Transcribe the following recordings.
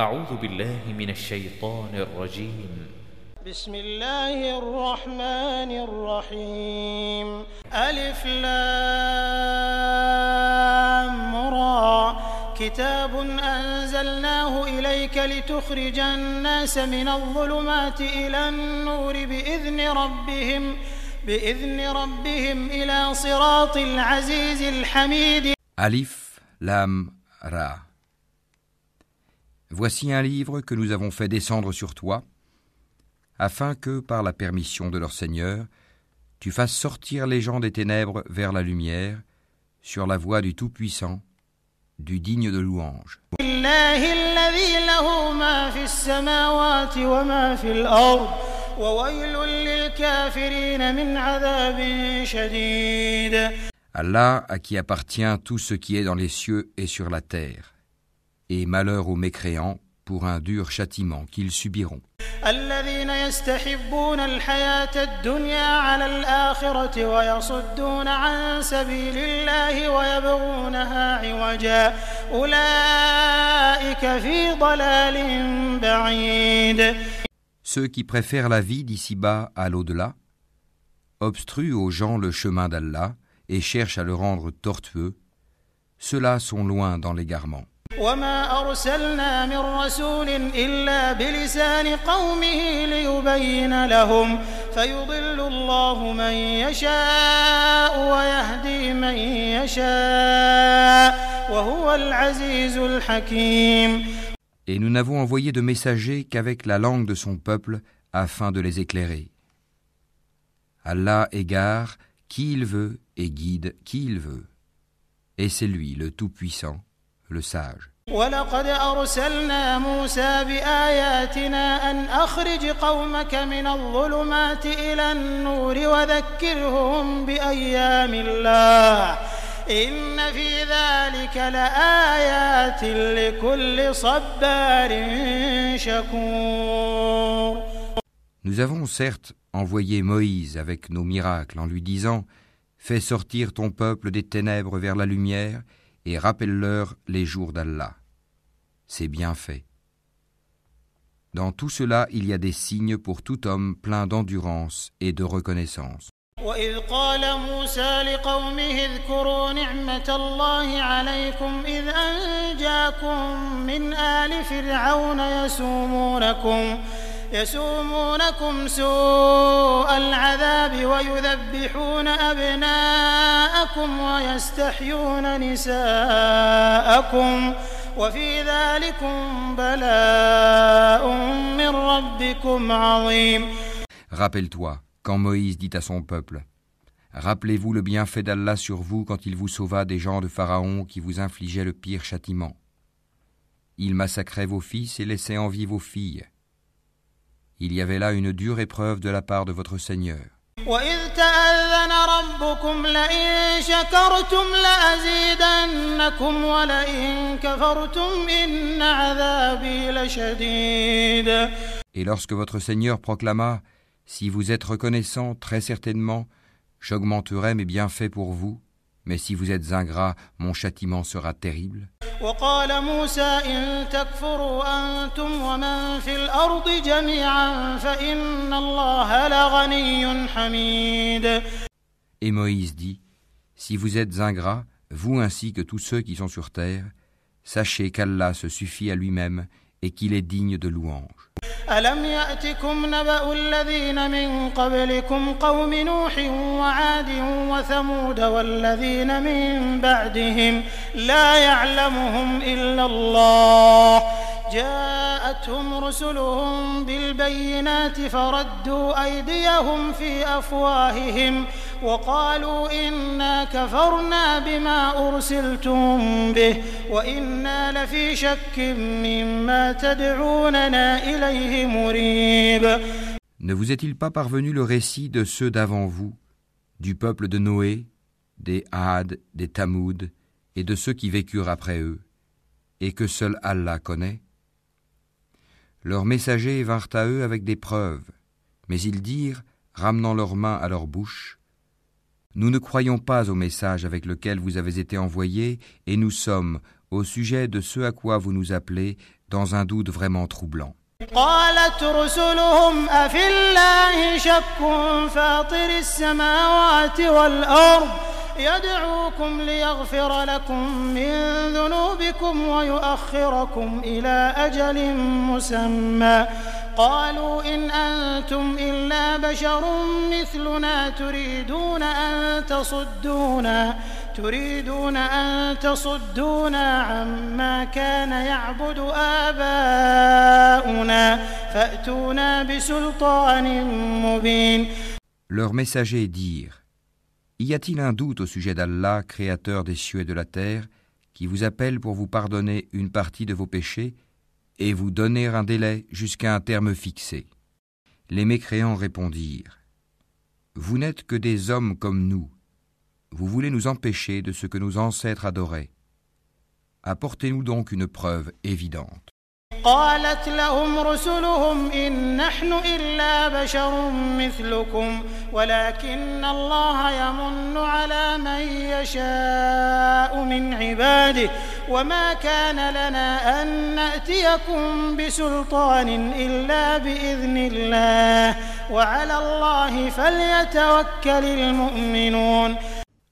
أعوذ بالله من الشيطان الرجيم. بسم الله الرحمن الرحيم. ألف لام را. كتاب أنزلناه إليك لتخرج الناس من الظلمات إلى النور بإذن ربهم بإذن ربهم إلى صراط العزيز الحميد. Alif, Lam, Ra. Voici un livre que nous avons fait descendre sur toi, afin que, par la permission de leur Seigneur, tu fasses sortir les gens des ténèbres vers la lumière, sur la voie du Tout-Puissant, du digne de louange. Allah à qui appartient tout ce qui est dans les cieux et sur la terre et malheur aux mécréants pour un dur châtiment qu'ils subiront. الذين يستحبون الحياة الدنيا على الآخرة ويصدون عن سبيل الله ويبغونها عوجا أولئك في ضلال بعيد Ceux qui préfèrent la vie d'ici-bas à l'au-delà, obstruent aux gens le chemin d'Allah et cherchent à le rendre tortueux, ceux-là sont loin dans l'égarement. وما أرسلنا من رسول إلا بلسان قومه ليبين لهم فيضل الله من يشاء ويهدي من يشاء وهو العزيز الحكيم Et nous n'avons envoyé de messagers qu'avec la langue de son peuple afin de les éclairer. Allah égare qui il veut et guide qui il veut. Et c'est lui le Tout-Puissant, le Sage. ولقد أرسلنا موسى بآياتنا أن أخرج قومك من الظلمات إلى النور وذكرهم بأيام الله إن في ذلك لآيات لكل صبار شكور Nous avons certes envoyé Moïse avec nos miracles en lui disant Fais sortir ton peuple des ténèbres vers la lumière et rappelle-leur les jours d'Allah. C'est bien fait. Dans tout cela, il y a des signes pour tout homme plein d'endurance et de reconnaissance. وإذ قال موسى لقومه اذكروا نعمة الله عليكم إذ أنجاكم من آل فرعون يسومونكم يسومونكم سوء العذاب ويذبحون أبناءكم ويستحيون نساءكم وفي ذلكم بلاء من ربكم عظيم Rappelle-toi, quand Moïse dit à son peuple Rappelez-vous le bienfait d'Allah sur vous quand il vous sauva des gens de Pharaon qui vous infligeaient le pire châtiment. Il massacrait vos fils et laissait en vie vos filles. Il y avait là une dure épreuve de la part de votre Seigneur. Et lorsque votre Seigneur proclama, Si vous êtes reconnaissant, très certainement, j'augmenterai mes bienfaits pour vous, mais si vous êtes ingrat, mon châtiment sera terrible. وقال موسى إن تكفروا أنتم ومن في الأرض جميعا فإن الله لغني حميد Et Moïse dit Si vous êtes ingrats, vous ainsi que tous ceux qui sont sur terre, sachez qu'Allah se suffit à lui-même et qu'il est digne de louange. ألم يأتكم نبأ الذين من قبلكم قوم نوح وعاد وثمود والذين من بعدهم لا يعلمهم إلا الله جاءتهم رسلهم بالبينات فردوا أيديهم في أفواههم وقالوا إنا كفرنا بما أرسلتم به وإنا لفي شك مما تدعوننا إليه مريب Ne vous est-il pas parvenu le récit de ceux d'avant vous, du peuple de Noé, des Had, des Tamoud, et de ceux qui vécurent après eux, et que seul Allah connaît Leurs messagers vinrent à eux avec des preuves, mais ils dirent, ramenant leurs mains à leur bouche, Nous ne croyons pas au message avec lequel vous avez été envoyés, et nous sommes, au sujet de ce à quoi vous nous appelez dans un doute vraiment troublant. قالت رسلهم أفي الله شك فاطر السماوات والأرض يدعوكم ليغفر لكم من ذنوبكم ويؤخركم إلى أجل مسمى. قالوا إن أنتم إلا بشر مثلنا تريدون أن تصدونا تريدون أن تصدونا عما كان يعبد آباؤنا فأتونا بسلطان مبين. Leurs messagers dirent Y a-t-il un doute au sujet d'Allah, créateur des cieux et de la terre, qui vous appelle pour vous pardonner une partie de vos péchés et vous donner un délai jusqu'à un terme fixé? Les mécréants répondirent Vous n'êtes que des hommes comme nous. Vous voulez nous empêcher de ce que nos ancêtres adoraient. Apportez-nous donc une preuve évidente. قالت لهم رسلهم إن نحن إلا بشر مثلكم ولكن الله يمن على من يشاء من عباده وما كان لنا أن نأتيكم بسلطان إلا بإذن الله وعلى الله فليتوكل المؤمنون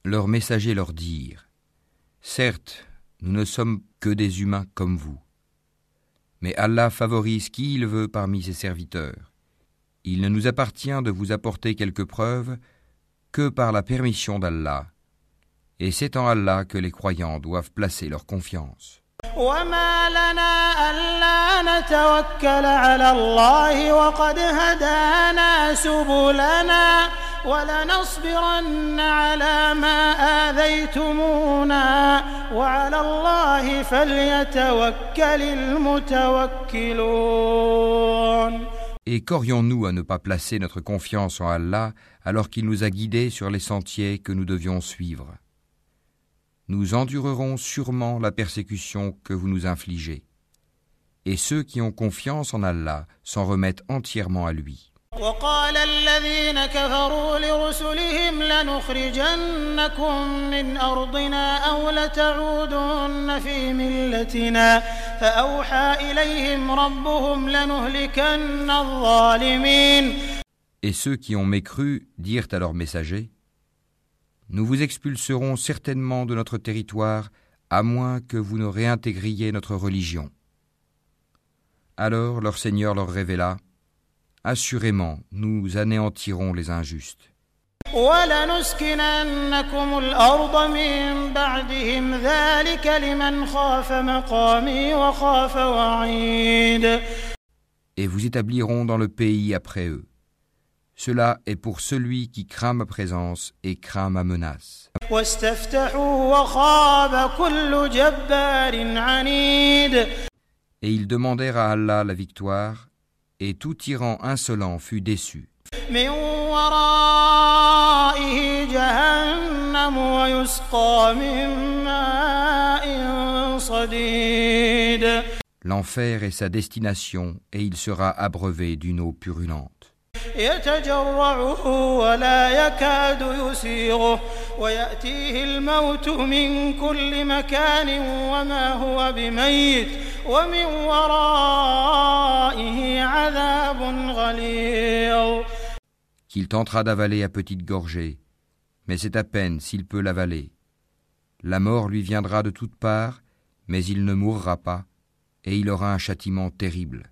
Leurs messagers leur dirent Certes, nous ne sommes que des humains comme vous. Mais Allah favorise qui il veut parmi ses serviteurs. Il ne nous appartient de vous apporter quelques preuves que par la permission d'Allah. Et c'est en Allah que les croyants doivent placer leur confiance. وما لنا ألا نتوكل على الله وقد هدانا سبلنا ولنصبرن على ما آذيتمونا وعلى الله فليتوكل المتوكلون Et qu'aurions-nous à ne pas placer notre confiance en Allah alors qu'il nous a guidés sur les sentiers que nous devions suivre Nous endurerons sûrement la persécution que vous nous infligez. Et ceux qui ont confiance en Allah s'en remettent entièrement à lui. وقال الذين كفروا لرسلهم لنخرجنكم من أرضنا أو لتعودن في ملتنا فأوحى إليهم ربهم لنهلكن الظالمين Et ceux qui ont mécru dirent à leurs messagers Nous vous expulserons certainement de notre territoire, à moins que vous ne réintégriez notre religion. Alors leur Seigneur leur révéla Assurément, nous anéantirons les injustes. Et vous établirons dans le pays après eux. Cela est pour celui qui craint ma présence et craint ma menace. Et ils demandèrent à Allah la victoire, et tout tyran insolent fut déçu. L'enfer est sa destination et il sera abreuvé d'une eau purulente. يتجرعه ولا يكاد يسيغه ويأتيه الموت من كل مكان وما هو بميت ومن ورائه عذاب غليظ Qu'il tentera d'avaler à petite gorgée, mais c'est à peine s'il peut l'avaler. La mort lui viendra de toutes parts, mais il ne mourra pas, et il aura un châtiment terrible.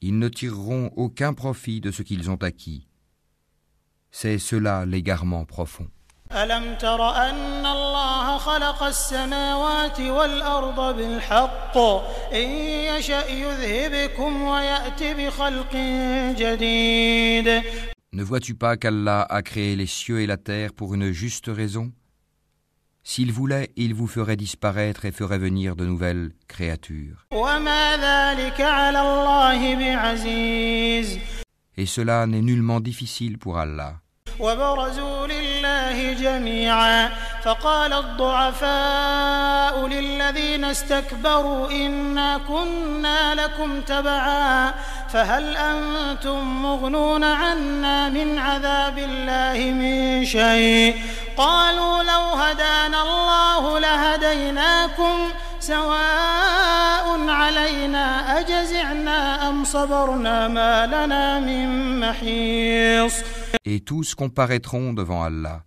Ils ne tireront aucun profit de ce qu'ils ont acquis. C'est cela l'égarement profond. ألم تر أن الله خلق السماوات والأرض بالحق إن يشأ يذهبكم ويأت بخلق جديد Ne vois-tu pas qu'Allah a créé les cieux et la terre pour une juste raison S'il voulait, il vous ferait disparaître et ferait venir de nouvelles créatures. وما ذلك على الله بعزيز Et cela n'est nullement difficile pour Allah. وبرزوا لله جميعا فقال الضعفاء للذين استكبروا إنا كنا لكم تبعا فهل أنتم مغنون عنا من عذاب الله من شيء قالوا لو هدانا الله لهديناكم سواء علينا أجزعنا أم صبرنا ما لنا من محيص Et tous comparaîtront devant Allah.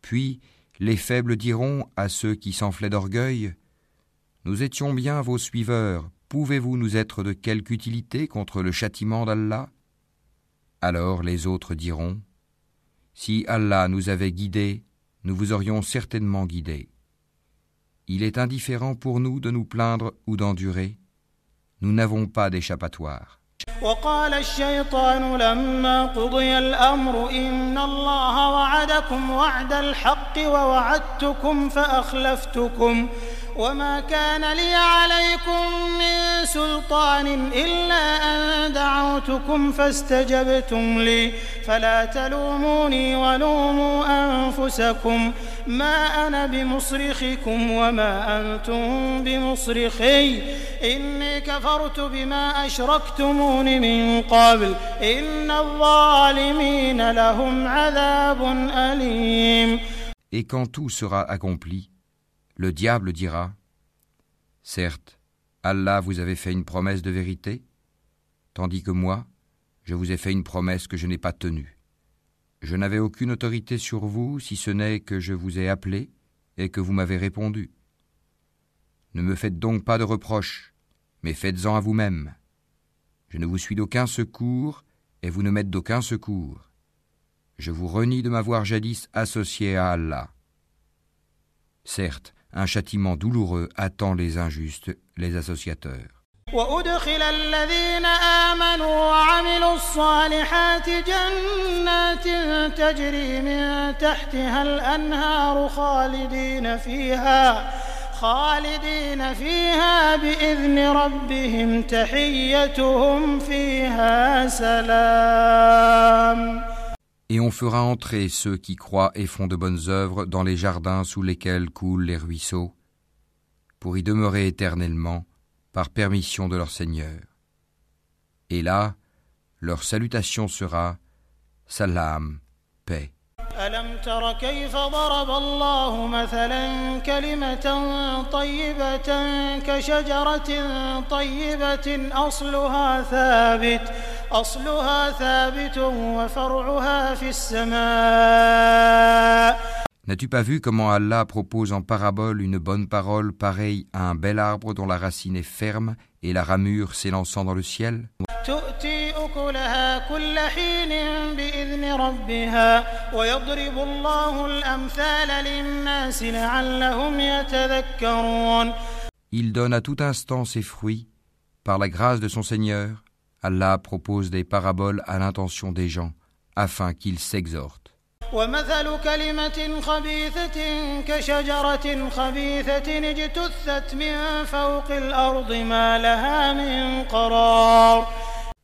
Puis les faibles diront à ceux qui s'enflaient d'orgueil Nous étions bien vos suiveurs, pouvez-vous nous être de quelque utilité contre le châtiment d'Allah Alors les autres diront Si Allah nous avait guidés, nous vous aurions certainement guidés. Il est indifférent pour nous de nous plaindre ou d'endurer. Nous n'avons pas d'échappatoire. وقال الشيطان لما قضي الأمر إن الله وعدكم وعد الحق ووعدتكم فأخلفتكم وما كان لي عليكم من سلطان إلا أن دعوتكم فاستجبتم لي فلا تلوموني ولوموا أنفسكم ما أنا بمصرخكم وما أنتم بمصرخي إني كفرت بما أشركتمون من قبل إن الظالمين لهم عذاب أليم Et quand tout sera accompli, le diable dira Certes, Allah vous avait fait une promesse de vérité, tandis que moi, je vous ai fait une promesse que je n'ai pas tenue. Je n'avais aucune autorité sur vous si ce n'est que je vous ai appelé et que vous m'avez répondu. Ne me faites donc pas de reproches, mais faites-en à vous-même. Je ne vous suis d'aucun secours et vous ne m'êtes d'aucun secours. Je vous renie de m'avoir jadis associé à Allah. Certes, un châtiment douloureux attend les injustes, les associateurs. وأدخل الذين آمنوا وعملوا الصالحات جنات تجري من تحتها الأنهار خالدين فيها خالدين فيها بإذن ربهم تحيتهم فيها سلام Et on fera entrer ceux qui croient et font de bonnes œuvres dans les jardins sous lesquels coulent les ruisseaux, pour y demeurer éternellement, par permission de leur Seigneur. Et là, leur salutation sera Salam, paix. ألم تر كيف ضرب الله مثلا كلمة طيبة كشجرة طيبة أصلها ثابت أصلها ثابت وفرعها في السماء N'as-tu pas vu comment Allah propose en parabole une bonne parole pareille à un bel arbre dont la racine est ferme et la ramure s'élançant dans le ciel? Il donne à tout instant ses fruits. Par la grâce de son Seigneur, Allah propose des paraboles à l'intention des gens, afin qu'ils s'exhortent. ومثل كلمة خبيثة كشجرة خبيثة اجتثت من فوق الأرض ما لها من قرار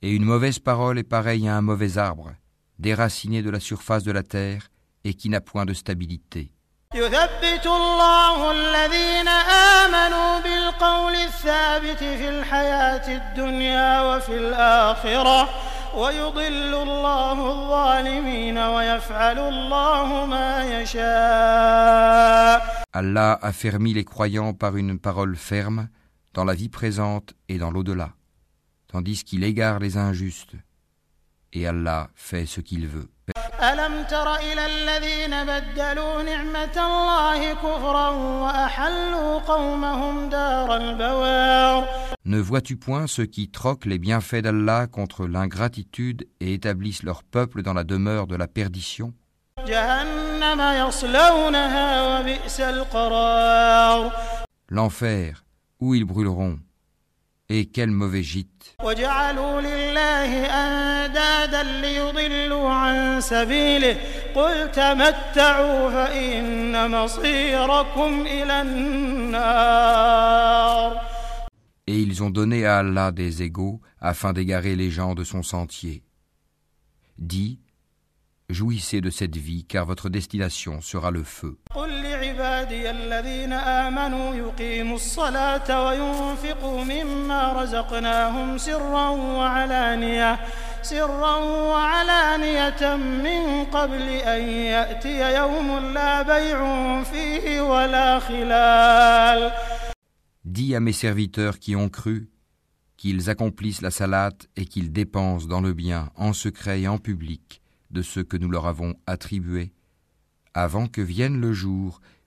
Et une mauvaise parole est pareille à un mauvais arbre, déraciné de la surface de la terre et qui n'a point de stabilité. يثبت الله الذين آمنوا بالقول الثابت في الحياة الدنيا وفي الآخرة ويضل الله الظالمين ويفعل الله ما يشاء Allah a fermi les croyants par une parole ferme dans la vie présente et dans l'au-delà, tandis qu'il égare les injustes. Et Allah fait ce qu'il veut. ألم تر إلى الذين بدلوا نعمة الله كفرا وأحلوا قومهم دار البوار Ne vois-tu point ceux qui troquent les bienfaits d'Allah contre l'ingratitude et établissent leur peuple dans la demeure de la perdition جهنم يصلونها وبئس القرار L'enfer, où ils brûleront. Et quel mauvais gîte Et ils ont donné à Allah des égaux afin d'égarer les gens de son sentier. Dis, jouissez de cette vie car votre destination sera le feu. قل لعبادي الذين آمنوا يقيموا الصلاة وينفقوا مما رزقناهم سرا وعلانية سرا وعلانية من قبل أن يأتي يوم لا بيع فيه ولا خلال Dis à mes serviteurs qui ont cru qu'ils accomplissent la salate et qu'ils dépensent dans le bien, en secret et en public, de ce que nous leur avons attribué, avant que vienne le jour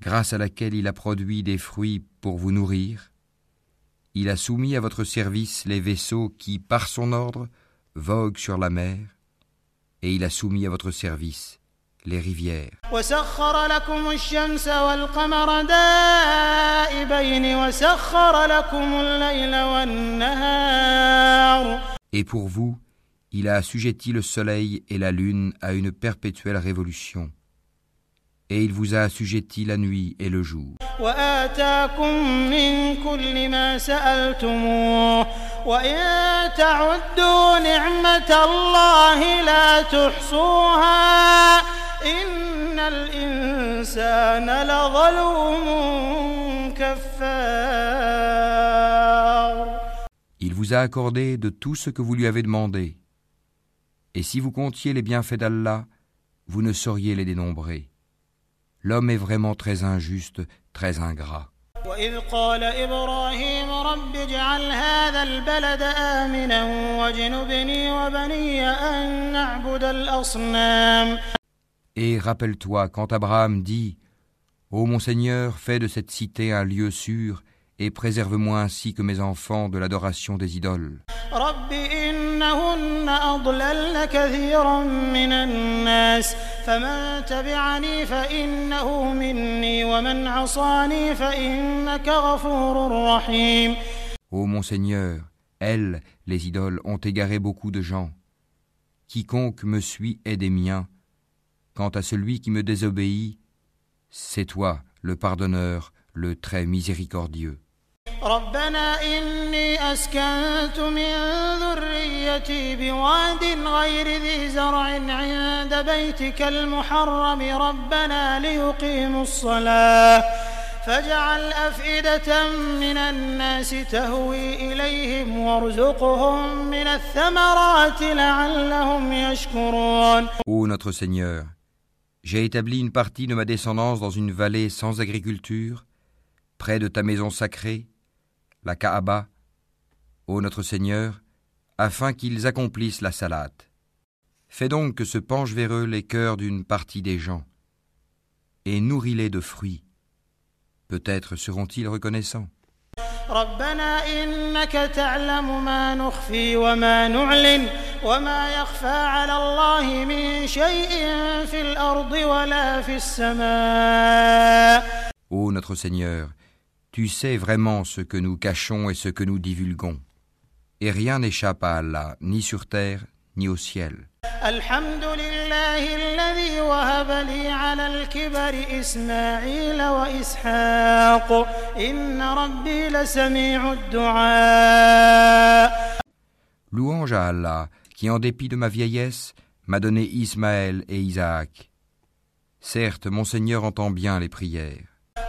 grâce à laquelle il a produit des fruits pour vous nourrir. Il a soumis à votre service les vaisseaux qui, par son ordre, voguent sur la mer, et il a soumis à votre service les rivières. Et pour vous, il a assujetti le soleil et la lune à une perpétuelle révolution et il vous a assujetti la nuit et le jour. Il vous a accordé de tout ce que vous lui avez demandé. Et si vous comptiez les bienfaits d'Allah, vous ne sauriez les dénombrer. L'homme est vraiment très injuste, très ingrat. وإذ قال إبراهيم رب اجعل هذا البلد آمنا واجنبني وبني أن نعبد الأصنام Et rappelle-toi quand Abraham dit Ô mon Seigneur, fais de cette cité un lieu sûr et préserve-moi ainsi que mes enfants de l'adoration des idoles. رب إنهن أضللن كثيرا من الناس فمن تبعني فإنه مني ومن عصاني فإنك غفور رحيم Ô mon Seigneur, elles, les idoles, ont égaré beaucoup de gens. Quiconque me suit est des miens. Quant à celui qui me désobéit, c'est toi, le pardonneur, le très miséricordieux. ربنا إني أسكنت من ذريتي بواد غير ذي زرع عند بيتك المحرم. ربنا ليقيموا الصلاة. فاجعل أفئدة من الناس تهوي إليهم وارزقهم من الثمرات لعلهم يشكرون. Ô notre Seigneur, j'ai établi une partie de ma descendance dans une vallée sans agriculture, près de ta maison sacrée, la Kaaba, ô notre Seigneur, afin qu'ils accomplissent la salate. Fais donc que se penchent vers eux les cœurs d'une partie des gens, et nourris-les de fruits. Peut-être seront-ils reconnaissants. ربنا إنك تعلم ما نخفي وما نعلن وما يخفى على الله من شيء في الأرض ولا في السماء Ô notre Seigneur, tu sais vraiment ce que nous cachons et ce que nous divulguons. Et rien n'échappe à Allah, ni sur terre, ni au ciel. Louange à Allah, qui en dépit de ma vieillesse, m'a donné Ismaël et Isaac. Certes, mon Seigneur entend bien les prières.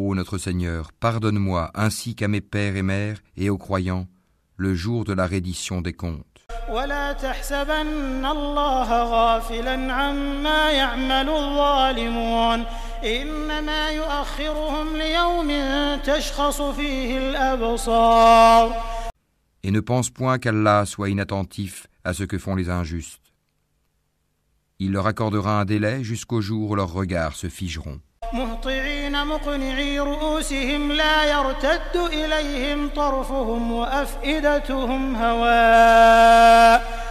Ô notre Seigneur, pardonne-moi ainsi qu'à mes pères et mères et aux croyants le jour de la reddition des comptes. Et ne pense point qu'Allah soit inattentif à ce que font les injustes. Il leur accordera un délai jusqu'au jour où leurs regards se figeront. مهطعين مقنعي رؤوسهم لا يرتد إليهم طرفهم وأفئدتهم هواء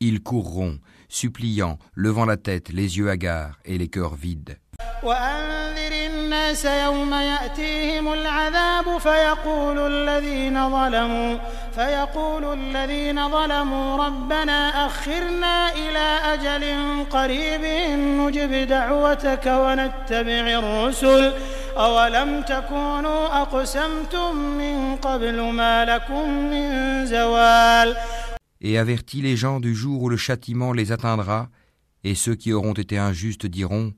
Ils courront, suppliant, levant la tête, les yeux hagards et les cœurs vides. وأنذر الناس يوم يأتيهم العذاب فيقول الذين ظلموا فيقول الذين ظلموا ربنا أخرنا إلى أجل قريب نجب دعوتك ونتبع الرسل. أولم تكونوا أقسمتم من قبل ما لكم من زوال؟ Et avertis les gens du jour où le châtiment les atteindra, et ceux qui auront été injustes diront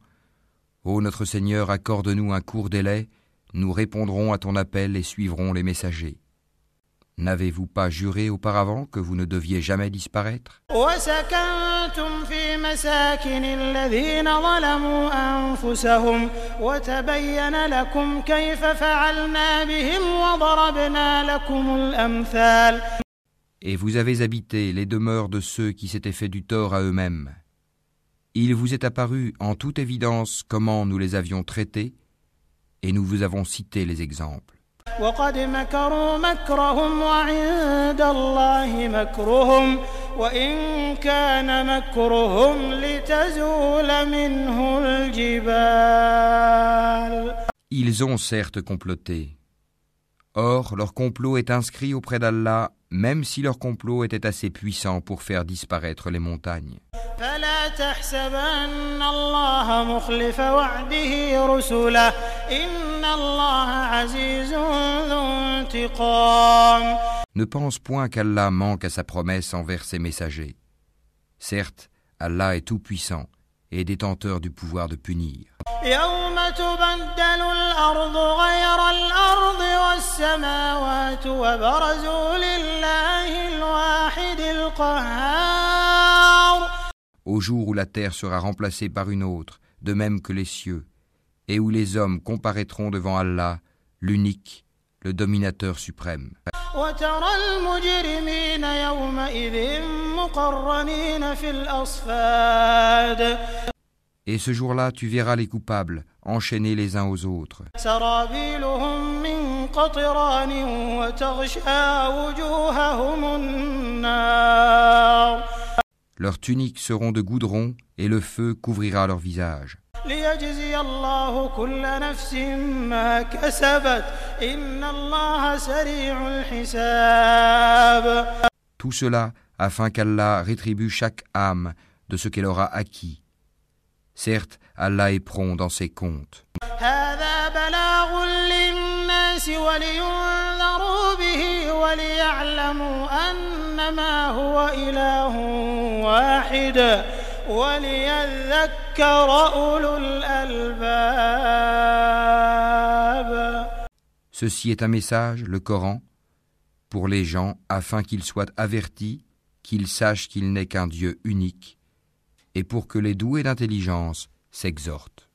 Ô notre Seigneur, accorde-nous un court délai, nous répondrons à ton appel et suivrons les messagers. N'avez-vous pas juré auparavant que vous ne deviez jamais disparaître وسكنتم في مساكن الذين ظلموا أنفسهم وتبين لكم كيف فعلنا بهم وضربنا لكم الأمثال Et vous avez habité les demeures de ceux qui s'étaient fait du tort à eux-mêmes. Il vous est apparu en toute évidence comment nous les avions traités, et nous vous avons cité les exemples. Ils ont certes comploté. Or, leur complot est inscrit auprès d'Allah même si leur complot était assez puissant pour faire disparaître les montagnes. Ne pense point qu'Allah manque à sa promesse envers ses messagers. Certes, Allah est tout-puissant et détenteur du pouvoir de punir. يوم تبدل الأرض غير الأرض والسماوات وبرزوا لله الواحد القهار Au jour où la terre sera remplacée par une autre, de même que les cieux, et où les hommes comparaîtront devant Allah, l'unique, le dominateur suprême. وترى المجرمين يومئذ مقرنين في الأصفاد Et ce jour-là, tu verras les coupables enchaînés les uns aux autres. سرابيلهم من قطران وتغشى وجوههم النار Leurs tuniques seront de goudron et le feu couvrira leur visage. ليجزي الله كل نفس ما كسبت إن الله سريع الحساب Tout cela afin qu'Allah rétribue chaque âme de ce qu'elle aura acquis. Certes, Allah est prompt dans ses comptes. هذا بلاغ للناس ولينذروا به وليعلموا أنما هو إله واحد وليذكر أولو الألباب Ceci est un message, le Coran, pour les gens afin qu'ils soient avertis, qu'ils sachent qu'il n'est qu'un Dieu unique, et pour que les doués d'intelligence s'exhortent.